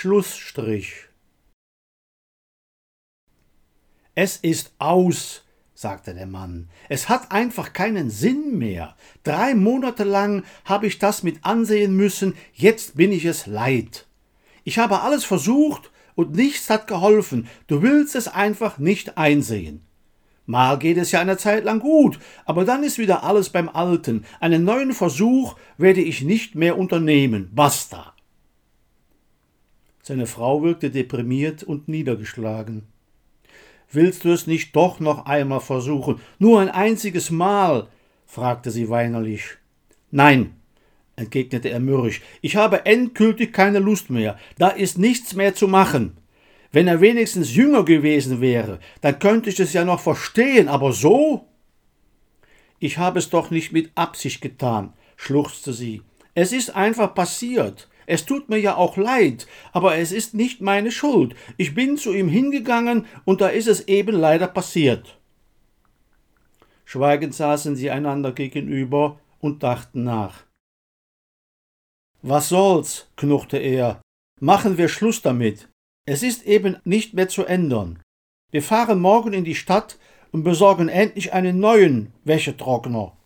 Schlussstrich. Es ist aus, sagte der Mann. Es hat einfach keinen Sinn mehr. Drei Monate lang habe ich das mit ansehen müssen, jetzt bin ich es leid. Ich habe alles versucht und nichts hat geholfen. Du willst es einfach nicht einsehen. Mal geht es ja eine Zeit lang gut, aber dann ist wieder alles beim Alten. Einen neuen Versuch werde ich nicht mehr unternehmen. Basta. Seine Frau wirkte deprimiert und niedergeschlagen. Willst du es nicht doch noch einmal versuchen? Nur ein einziges Mal? fragte sie weinerlich. Nein, entgegnete er mürrisch, ich habe endgültig keine Lust mehr, da ist nichts mehr zu machen. Wenn er wenigstens jünger gewesen wäre, dann könnte ich es ja noch verstehen, aber so? Ich habe es doch nicht mit Absicht getan, schluchzte sie. Es ist einfach passiert. Es tut mir ja auch leid, aber es ist nicht meine Schuld. Ich bin zu ihm hingegangen und da ist es eben leider passiert. Schweigend saßen sie einander gegenüber und dachten nach. Was soll's, knurrte er. Machen wir Schluss damit. Es ist eben nicht mehr zu ändern. Wir fahren morgen in die Stadt und besorgen endlich einen neuen Wäschetrockner.